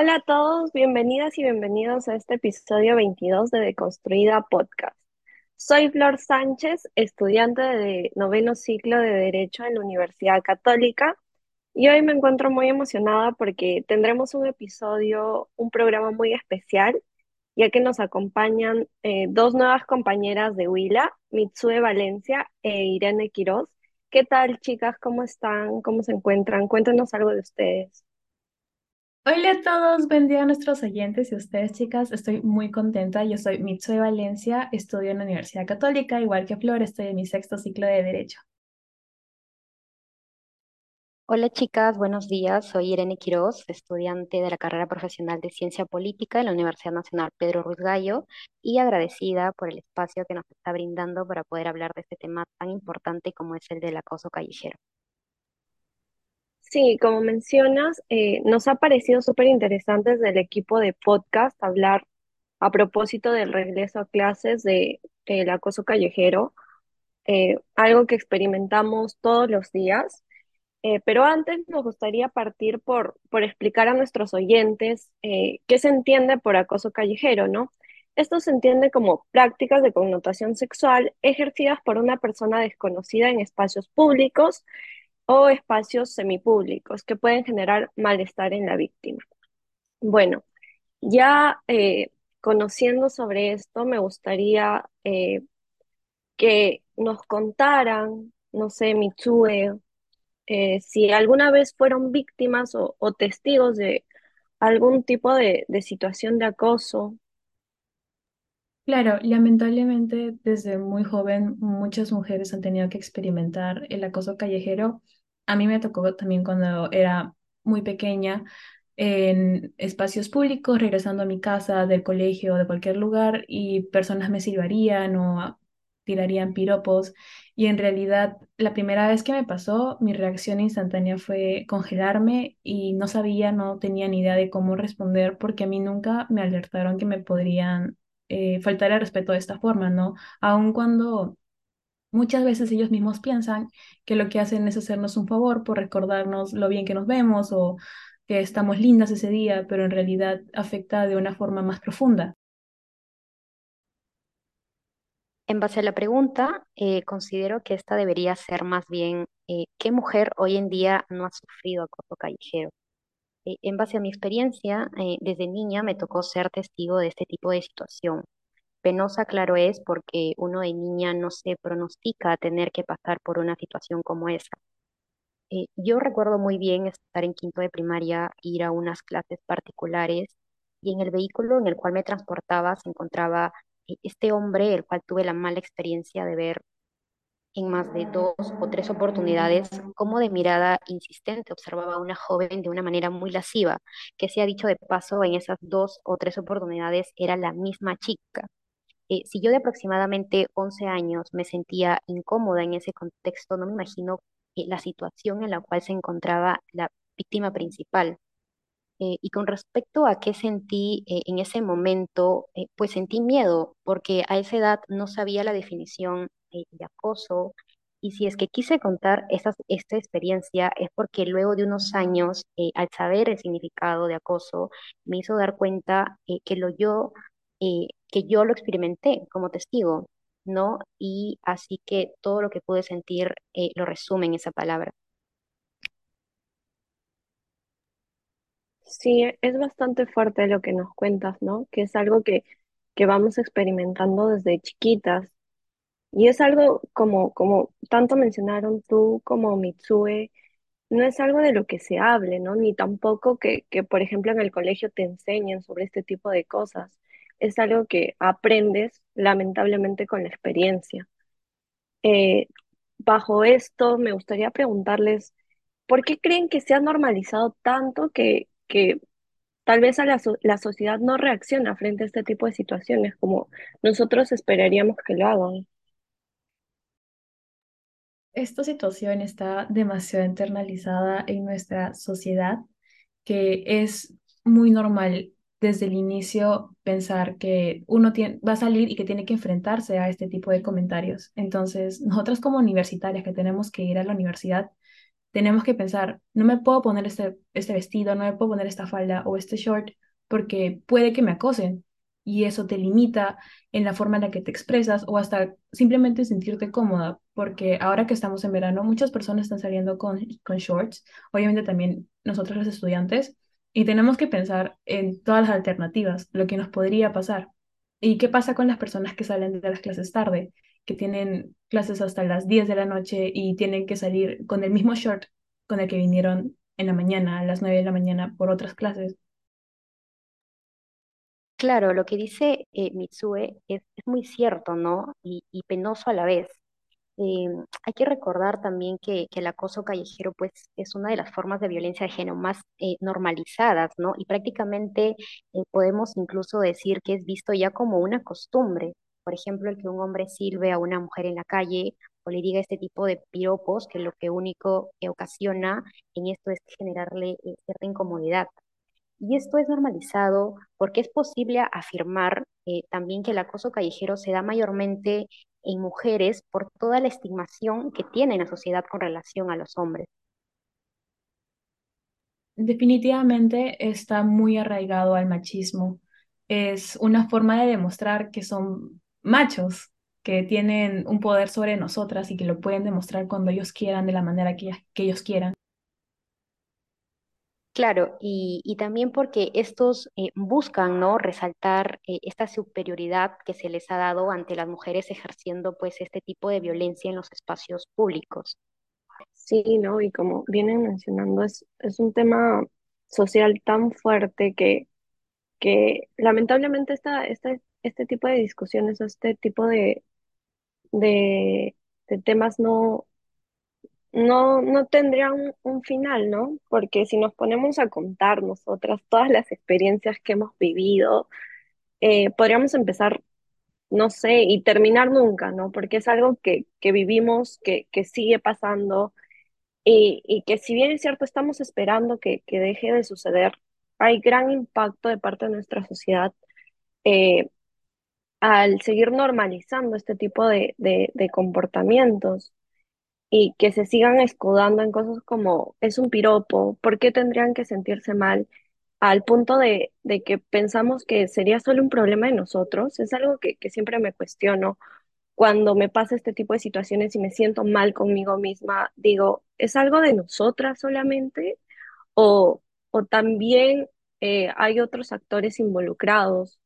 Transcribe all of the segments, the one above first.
Hola a todos, bienvenidas y bienvenidos a este episodio 22 de Deconstruida Podcast. Soy Flor Sánchez, estudiante de noveno ciclo de Derecho en la Universidad Católica y hoy me encuentro muy emocionada porque tendremos un episodio, un programa muy especial, ya que nos acompañan eh, dos nuevas compañeras de Huila, Mitsue Valencia e Irene Quiroz. ¿Qué tal, chicas? ¿Cómo están? ¿Cómo se encuentran? Cuéntenos algo de ustedes. Hola a todos, buen a nuestros oyentes y a ustedes, chicas. Estoy muy contenta. Yo soy Mitsu Valencia, estudio en la Universidad Católica, igual que Flor, estoy en mi sexto ciclo de Derecho. Hola chicas, buenos días. Soy Irene Quiroz, estudiante de la carrera profesional de Ciencia Política en la Universidad Nacional Pedro Ruiz Gallo y agradecida por el espacio que nos está brindando para poder hablar de este tema tan importante como es el del acoso callejero. Sí, como mencionas, eh, nos ha parecido súper interesante desde el equipo de podcast hablar a propósito del regreso a clases de, el acoso callejero, eh, algo que experimentamos todos los días. Eh, pero antes nos gustaría partir por, por explicar a nuestros oyentes qué se entiende por acoso callejero, ¿no? Esto se entiende como prácticas de connotación sexual ejercidas por una persona desconocida en espacios públicos o espacios semipúblicos que pueden generar malestar en la víctima. Bueno, ya eh, conociendo sobre esto, me gustaría eh, que nos contaran, no sé, Mitsue, eh, si alguna vez fueron víctimas o, testigos de algún tipo de, de situación de acoso. Claro, lamentablemente desde muy joven muchas mujeres han tenido que experimentar el acoso callejero. A mí me tocó también cuando era muy pequeña en espacios públicos, regresando a mi casa, del colegio, de cualquier lugar, y personas me silbarían o tirarían piropos. Y en realidad, la primera vez que me pasó, mi reacción instantánea fue congelarme y no sabía, no tenía ni idea de cómo responder porque a mí nunca me alertaron que me podrían eh, faltar el respeto de esta forma, ¿no? Aun cuando muchas veces ellos mismos piensan que lo que hacen es hacernos un favor por recordarnos lo bien que nos vemos o que estamos lindas ese día, pero en realidad afecta de una forma más profunda. En base a la pregunta, eh, considero que esta debería ser más bien, eh, ¿qué mujer hoy en día no ha sufrido acoso callejero? Eh, en base a mi experiencia, desde niña me tocó ser testigo de este tipo de situación. Penosa, claro es, porque uno de niña no se pronostica tener que pasar por una situación como esa. yo recuerdo muy bien estar en quinto de primaria, ir a unas clases particulares y en el vehículo en el cual me transportaba se encontraba este hombre, el cual tuve la mala experiencia de ver en más de dos o tres oportunidades, como de mirada insistente observaba a una joven de una manera muy lasciva, que se ha dicho de paso, en esas dos o tres oportunidades era la misma chica. Eh, si yo de aproximadamente 11 años me sentía incómoda en ese contexto, no me imagino eh, la situación en la cual se encontraba la víctima principal. Eh, y con respecto a qué sentí en ese momento, pues sentí miedo, porque a esa edad no sabía la definición de acoso. Y si es que quise contar esta, esta experiencia es porque luego de unos años, al saber el significado de acoso, me hizo dar cuenta que lo yo que yo lo experimenté como testigo, ¿no? Y así que todo lo que pude sentir eh, lo resume en esa palabra. Sí, es bastante fuerte lo que nos cuentas, ¿no? Que es algo que, que vamos experimentando desde chiquitas. Y es algo como, como tanto mencionaron tú como Mitsue, no es algo de lo que se hable, ¿no? Ni tampoco que, que, por ejemplo, en el colegio te enseñen sobre este tipo de cosas es algo que aprendes lamentablemente con la experiencia. Eh, bajo esto, me gustaría preguntarles, ¿por qué creen que se ha normalizado tanto que, que tal vez a la, la sociedad no reacciona frente a este tipo de situaciones como nosotros esperaríamos que lo hagan? Esta situación está demasiado internalizada en nuestra sociedad que es muy normal desde el inicio pensar que uno va a salir y que tiene que enfrentarse a este tipo de comentarios. Entonces, nosotras como universitarias que tenemos que ir a la universidad, tenemos que pensar, no me puedo poner este, este vestido, no me puedo poner esta falda o este short porque puede que me acosen y eso te limita en la forma en la que te expresas o hasta simplemente sentirte cómoda, porque ahora que estamos en verano, muchas personas están saliendo con, con shorts, obviamente también nosotros los estudiantes, y tenemos que pensar en todas las alternativas, lo que nos podría pasar. ¿Y qué pasa con las personas que salen de las clases tarde, que tienen clases hasta las 10 de la noche y tienen que salir con el mismo short con el que vinieron en la mañana, a las 9 de la mañana, por otras clases? Claro, lo que dice eh, Mitsue es, es muy cierto, ¿no? Y, y penoso a la vez. Eh, hay que recordar también que, que el acoso callejero pues, es una de las formas de violencia de género más eh, normalizadas, ¿no? Y prácticamente eh, podemos incluso decir que es visto ya como una costumbre. Por ejemplo, el que un hombre sirve a una mujer en la calle o le diga este tipo de piropos, que lo que único que ocasiona en esto es generarle cierta incomodidad. Y esto es normalizado porque es posible afirmar eh, también que el acoso callejero se da mayormente en mujeres por toda la estigmación que tiene la sociedad con relación a los hombres. Definitivamente está muy arraigado al machismo. Es una forma de demostrar que son machos, que tienen un poder sobre nosotras y que lo pueden demostrar cuando ellos quieran, de la manera que, que ellos quieran. Claro, y, también porque estos eh, buscan, ¿no? resaltar eh, esta superioridad que se les ha dado ante las mujeres ejerciendo pues este tipo de violencia en los espacios públicos. Sí, ¿no? Y como vienen mencionando, es, es un tema social tan fuerte que, que lamentablemente esta, esta, este tipo de discusiones o este tipo de, de, de temas no, no, no tendría un, final, ¿no? Porque si nos ponemos a contar nosotras todas las experiencias que hemos vivido, eh, podríamos empezar, no sé, y terminar nunca, ¿no? Porque es algo que, que vivimos, que, que sigue pasando y, y que si bien es cierto, estamos esperando que, que deje de suceder, hay gran impacto de parte de nuestra sociedad eh, al seguir normalizando este tipo de, de comportamientos y que se sigan escudando en cosas como es un piropo, ¿por qué tendrían que sentirse mal? Al punto de, de que pensamos que sería solo un problema de nosotros, es algo que, que siempre me cuestiono cuando me pasa este tipo de situaciones y me siento mal conmigo misma, digo, ¿es algo de nosotras solamente? ¿O, o también eh, hay otros actores involucrados?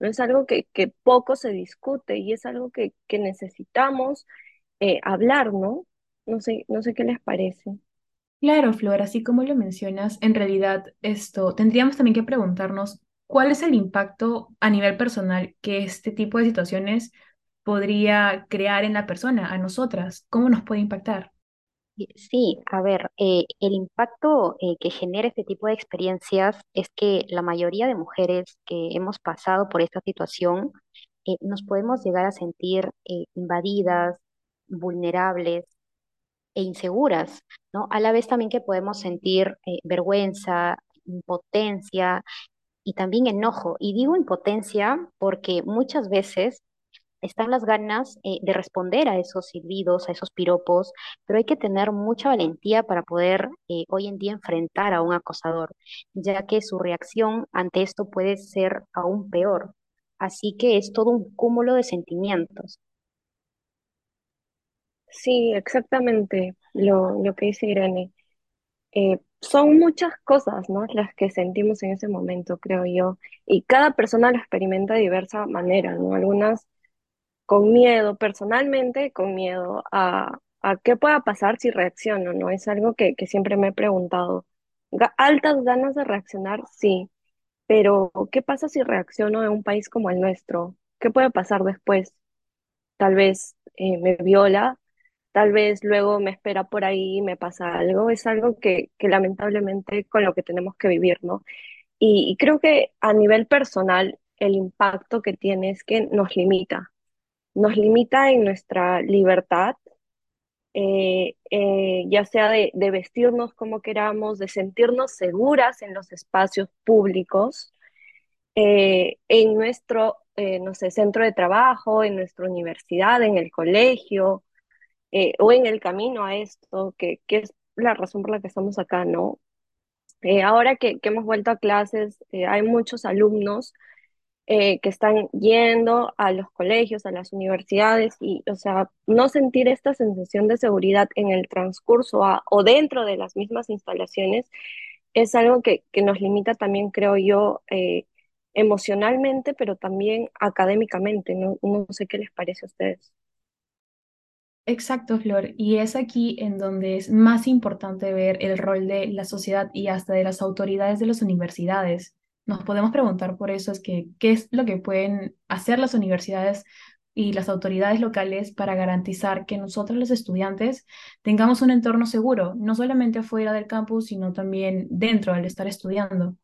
No es algo que, que poco se discute y es algo que, que necesitamos eh, hablar, ¿no? No sé, no sé qué les parece. Claro, Flor, así como lo mencionas, en realidad esto tendríamos también que preguntarnos cuál es el impacto a nivel personal que este tipo de situaciones podría crear en la persona, a nosotras, cómo nos puede impactar. Sí, a ver, eh, el impacto eh, que genera este tipo de experiencias es que la mayoría de mujeres que hemos pasado por esta situación eh, nos podemos llegar a sentir eh, invadidas, vulnerables e inseguras, ¿no? A la vez también que podemos sentir eh, vergüenza, impotencia y también enojo. Y digo impotencia porque muchas veces están las ganas eh, de responder a esos silbidos, a esos piropos, pero hay que tener mucha valentía para poder eh, hoy en día enfrentar a un acosador, ya que su reacción ante esto puede ser aún peor. Así que es todo un cúmulo de sentimientos. Sí, exactamente lo, lo que dice Irene. Eh, son muchas cosas, ¿no? Las que sentimos en ese momento, creo yo. Y cada persona lo experimenta de diversa manera, ¿no? Algunas con miedo, personalmente con miedo a, a qué pueda pasar si reacciono, ¿no? Es algo que, que siempre me he preguntado. Altas ganas de reaccionar, sí, pero ¿qué pasa si reacciono en un país como el nuestro? ¿Qué puede pasar después? Tal vez eh, me viola, tal vez luego me espera por ahí y me pasa algo. Es algo que, lamentablemente con lo que tenemos que vivir, ¿no? Y, creo que a nivel personal el impacto que tiene es que nos limita nos limita en nuestra libertad, eh, eh, ya sea de, de vestirnos como queramos, de sentirnos seguras en los espacios públicos, eh, en nuestro, no sé, centro de trabajo, en nuestra universidad, en el colegio, eh, o en el camino a esto, que, que es la razón por la que estamos acá, ¿no? Eh, ahora que, hemos vuelto a clases, eh, hay muchos alumnos que están yendo a los colegios, a las universidades y, o sea, no sentir esta sensación de seguridad en el transcurso a- o dentro de las mismas instalaciones es algo que, que nos limita también, creo yo, emocionalmente, pero también académicamente, ¿no? No sé qué les parece a ustedes. Exacto, Flor. Y es aquí en donde es más importante ver el rol de la sociedad y hasta de las autoridades de las universidades. Nos podemos preguntar por eso es que, ¿qué es lo que pueden hacer las universidades y las autoridades locales para garantizar que nosotros los estudiantes tengamos un entorno seguro, no solamente afuera del campus, sino también dentro al estar estudiando?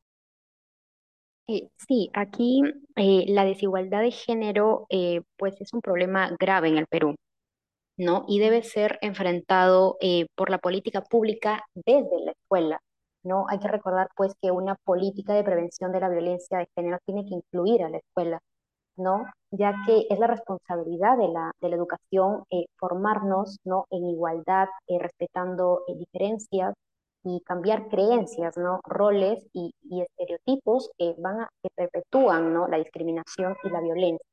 Eh, sí, aquí eh, la desigualdad de género eh, pues es un problema grave en el Perú. ¿No? Y debe ser enfrentado eh, por la política pública desde la escuela, ¿no? Hay que recordar, pues, que una política de prevención de la violencia de género tiene que incluir a la escuela, ¿no? Ya que es la responsabilidad de la, de la educación eh, formarnos, ¿no? En igualdad, eh, respetando eh, diferencias y cambiar creencias, ¿no? Roles y, y estereotipos que van a, que perpetúan, ¿no? La discriminación y la violencia.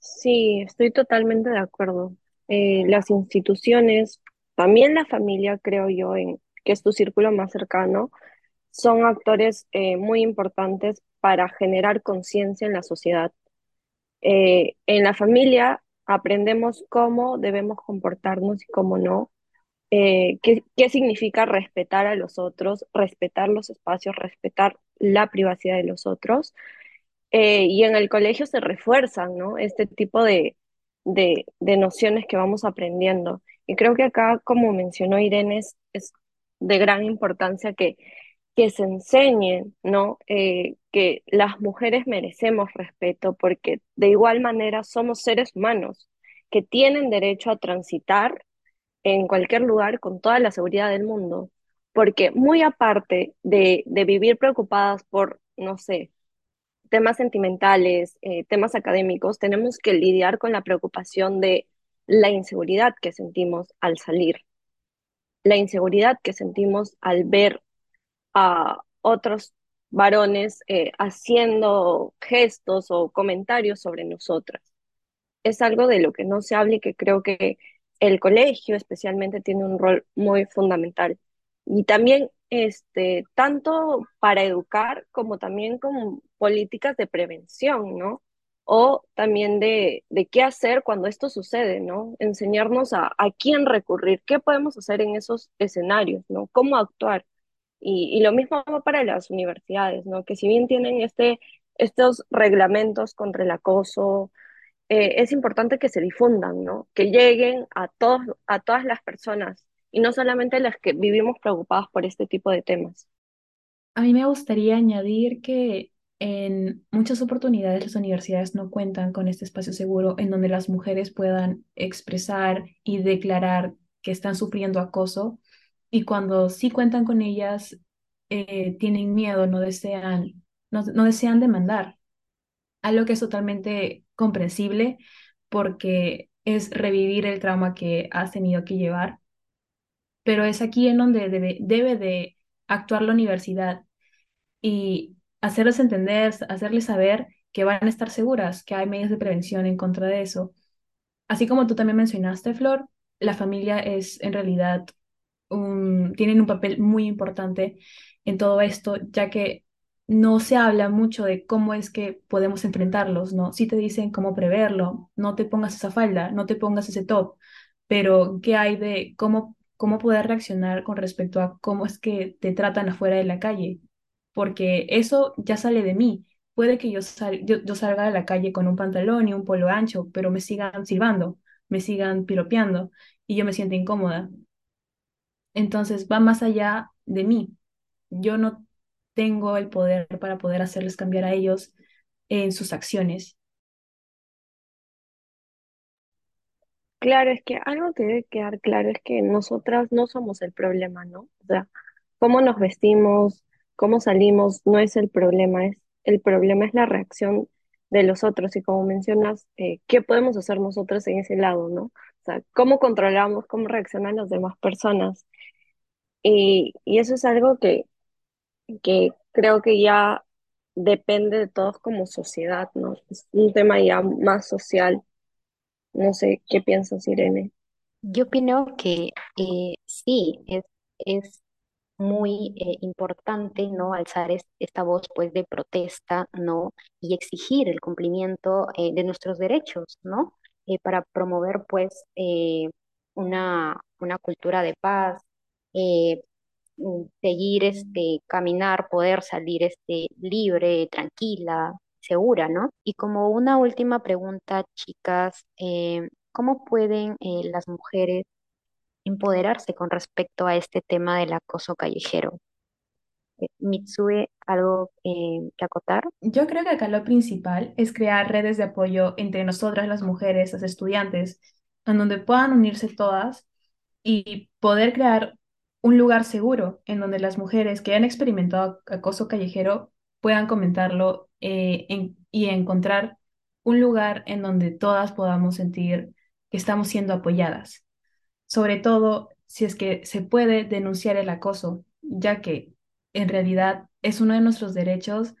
Sí, estoy totalmente de acuerdo. Eh, las instituciones, también la familia, creo yo, en, que es tu círculo más cercano, son actores eh, muy importantes para generar conciencia en la sociedad. Eh, en la familia aprendemos cómo debemos comportarnos y cómo no, qué, qué significa respetar a los otros, respetar los espacios, respetar la privacidad de los otros y en el colegio se refuerzan, ¿no? Este tipo de, de, de nociones que vamos aprendiendo. Y creo que acá, como mencionó Irene, es, es de gran importancia que, que se enseñe, ¿no? Eh, que las mujeres merecemos respeto porque de igual manera somos seres humanos que tienen derecho a transitar en cualquier lugar con toda la seguridad del mundo. Porque muy aparte de, de vivir preocupadas por, no sé, temas sentimentales, eh, temas académicos, tenemos que lidiar con la preocupación de la inseguridad que sentimos al salir, la inseguridad que sentimos al ver a otros varones eh, haciendo gestos o comentarios sobre nosotras es algo de lo que no se habla y que creo que el colegio especialmente tiene un rol muy fundamental. Y también, este, tanto para educar como también con políticas de prevención, ¿no? O también de, de qué hacer cuando esto sucede, ¿no? Enseñarnos a, a quién recurrir, qué podemos hacer en esos escenarios, ¿no? Cómo actuar. Y, y lo mismo para las universidades, ¿no? Que si bien tienen este, estos reglamentos contra el acoso, eh, es importante que se difundan, ¿no? Que lleguen a todos, a todas las personas y no solamente las que vivimos preocupadas por este tipo de temas. A mí me gustaría añadir que en muchas oportunidades las universidades no cuentan con este espacio seguro en donde las mujeres puedan expresar y declarar que están sufriendo acoso y cuando sí cuentan con ellas eh, tienen miedo, no desean, no, no desean demandar, algo que es totalmente comprensible porque es revivir el trauma que has tenido que llevar, pero es aquí en donde debe, debe de actuar la universidad y hacerles entender, hacerles saber que van a estar seguras, que hay medios de prevención en contra de eso. Así como tú también mencionaste, Flor, la familia es en realidad un, tienen un papel muy importante en todo esto, ya que no se habla mucho de cómo es que podemos enfrentarlos, ¿no? Sí te dicen cómo preverlo, no te pongas esa falda, no te pongas ese top, pero ¿qué hay de cómo, cómo poder reaccionar con respecto a cómo es que te tratan afuera de la calle? Porque eso ya sale de mí. Puede que yo, sal- yo, salga a la calle con un pantalón y un polo ancho, pero me sigan silbando, me sigan piropeando y yo me siento incómoda. Entonces va más allá de mí. Yo no tengo el poder para poder hacerles cambiar a ellos en sus acciones. Claro, es que algo que debe quedar claro es que nosotras no somos el problema, ¿no? O sea, cómo nos vestimos, cómo salimos, no es el problema, es el problema es la reacción de los otros y como mencionas, eh, ¿qué podemos hacer nosotros en ese lado, ¿no? O sea, cómo controlamos, cómo reaccionan las demás personas. Y, y eso es algo que, que creo que ya depende de todos como sociedad, ¿no? Es un tema ya más social. No sé qué piensas, Irene. Yo opino que eh, sí, es, es muy eh, importante, ¿no? Alzar es- esta voz, pues, de protesta, ¿no? Y exigir el cumplimiento eh, de nuestros derechos, ¿no? Para promover, pues, una, una cultura de paz, mm, seguir, este, caminar, poder salir, este, libre, tranquila, segura, ¿no? Y como una última pregunta, chicas, eh, ¿cómo pueden eh, las mujeres empoderarse con respecto a este tema del acoso callejero? Eh, Mitsue, ¿algo que acotar? Yo creo que acá lo principal es crear redes de apoyo entre nosotras, las mujeres, las estudiantes, en donde puedan unirse todas y poder crear un lugar seguro en donde las mujeres que han experimentado acoso callejero puedan comentarlo eh, y encontrar un lugar en donde todas podamos sentir que estamos siendo apoyadas. Sobre todo si es que se puede denunciar el acoso, ya que en realidad es uno de nuestros derechos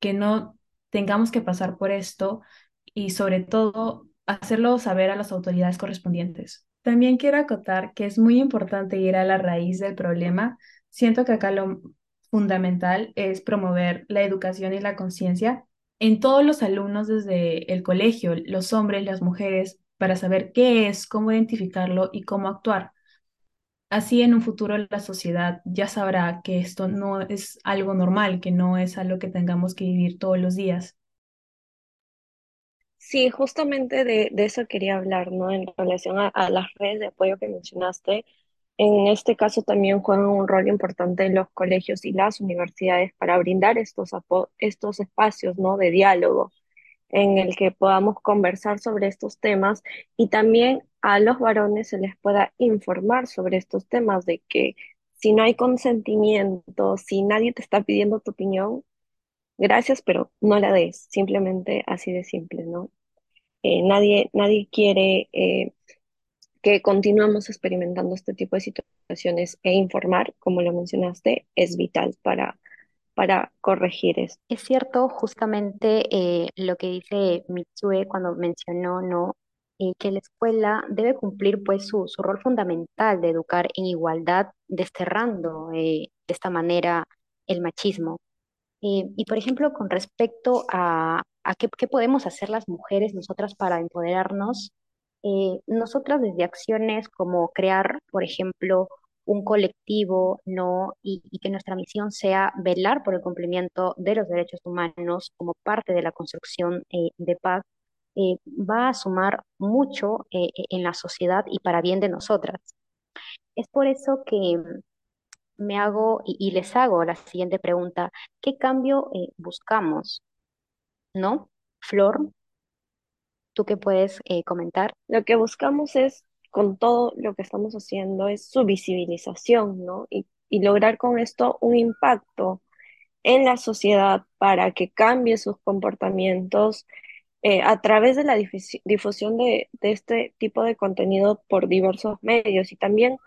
que no tengamos que pasar por esto y sobre todo hacerlo saber a las autoridades correspondientes. También quiero acotar que es muy importante ir a la raíz del problema. Siento que acá lo fundamental es promover la educación y la conciencia en todos los alumnos desde el colegio, los hombres, las mujeres, para saber qué es, cómo identificarlo y cómo actuar. Así en un futuro la sociedad ya sabrá que esto no es algo normal, que no es algo que tengamos que vivir todos los días. Sí, justamente de, de eso quería hablar, ¿no? En relación a, a las redes de apoyo que mencionaste. En este caso también juegan un rol importante los colegios y las universidades para brindar estos, estos espacios, ¿no? De diálogo en el que podamos conversar sobre estos temas y también a los varones se les pueda informar sobre estos temas de que si no hay consentimiento, si nadie te está pidiendo tu opinión, gracias, pero no la des, simplemente así de simple, ¿no? Eh, nadie, nadie quiere eh, que continuemos experimentando este tipo de situaciones e informar, como lo mencionaste, es vital para, para corregir esto. Es cierto justamente eh, lo que dice Mitsue cuando mencionó, ¿no? Eh, que la escuela debe cumplir pues su, su rol fundamental de educar en igualdad, desterrando eh, de esta manera el machismo. Eh, y por ejemplo, con respecto a, a qué, qué podemos hacer las mujeres nosotras para empoderarnos, eh, nosotras desde acciones como crear, por ejemplo, un colectivo, ¿no? Y, que nuestra misión sea velar por el cumplimiento de los derechos humanos como parte de la construcción eh, de paz, eh, va a sumar mucho eh, en la sociedad y para bien de nosotras. Es por eso que me hago y, y les hago la siguiente pregunta. ¿Qué cambio eh, buscamos? ¿No? Flor, ¿tú qué puedes eh, comentar? Lo que buscamos es, con todo lo que estamos haciendo, es su visibilización, ¿no? Y, y lograr con esto un impacto en la sociedad para que cambie sus comportamientos eh, a través de la difusi- difusión de, de este tipo de contenido por diversos medios y también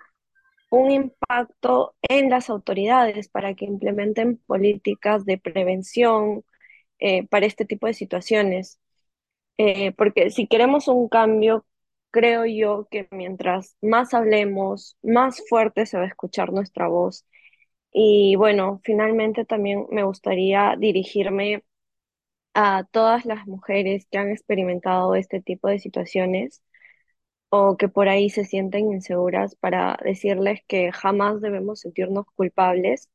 un impacto en las autoridades para que implementen políticas de prevención eh, para este tipo de situaciones. Eh, porque si queremos un cambio, creo yo que mientras más hablemos, más fuerte se va a escuchar nuestra voz. Y bueno, finalmente también me gustaría dirigirme a todas las mujeres que han experimentado este tipo de situaciones o que por ahí se sienten inseguras para decirles que jamás debemos sentirnos culpables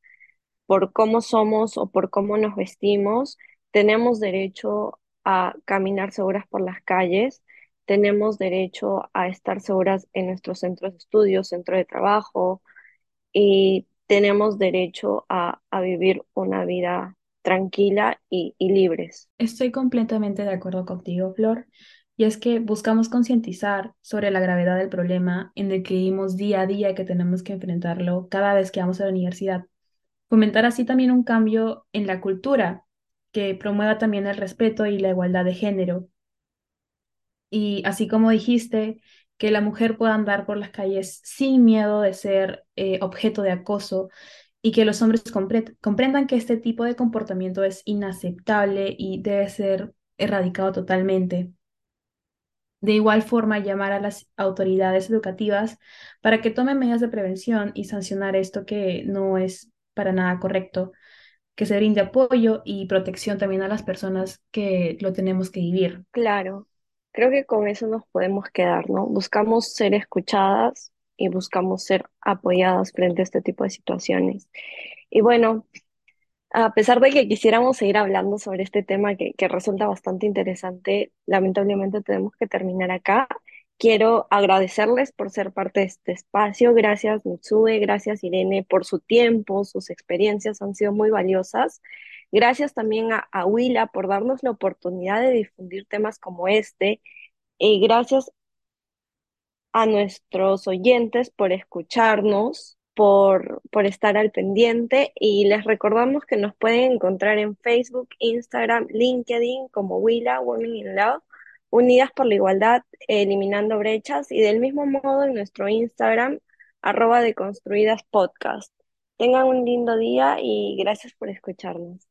por cómo somos o por cómo nos vestimos, tenemos derecho a caminar seguras por las calles, tenemos derecho a estar seguras en nuestros centros de estudio, centro de trabajo y tenemos derecho a, a vivir una vida tranquila y, y libres. Estoy completamente de acuerdo contigo, Flor, y es que buscamos concientizar sobre la gravedad del problema en el que vivimos día a día que tenemos que enfrentarlo cada vez que vamos a la universidad. Fomentar así también un cambio en la cultura que promueva también el respeto y la igualdad de género. Y así como dijiste, que la mujer pueda andar por las calles sin miedo de ser eh, objeto de acoso y que los hombres comprendan que este tipo de comportamiento es inaceptable y debe ser erradicado totalmente. De igual forma, llamar a las autoridades educativas para que tomen medidas de prevención y sancionar esto que no es para nada correcto, que se brinde apoyo y protección también a las personas que lo tenemos que vivir. Claro, creo que con eso nos podemos quedar, ¿no? Buscamos ser escuchadas y buscamos ser apoyadas frente a este tipo de situaciones. Y bueno, a pesar de que quisiéramos seguir hablando sobre este tema que, que resulta bastante interesante, lamentablemente tenemos que terminar acá. Quiero agradecerles por ser parte de este espacio. Gracias, Mitsue, gracias, Irene, por su tiempo, sus experiencias han sido muy valiosas. Gracias también a, a Willa por darnos la oportunidad de difundir temas como este. Y gracias a nuestros oyentes por escucharnos por, por estar al pendiente y les recordamos que nos pueden encontrar en Facebook, Instagram, LinkedIn como Willa, Women in Love, Unidas por la Igualdad, Eliminando Brechas y del mismo modo en nuestro Instagram, arroba deconstruidas podcast. Tengan un lindo día y gracias por escucharnos.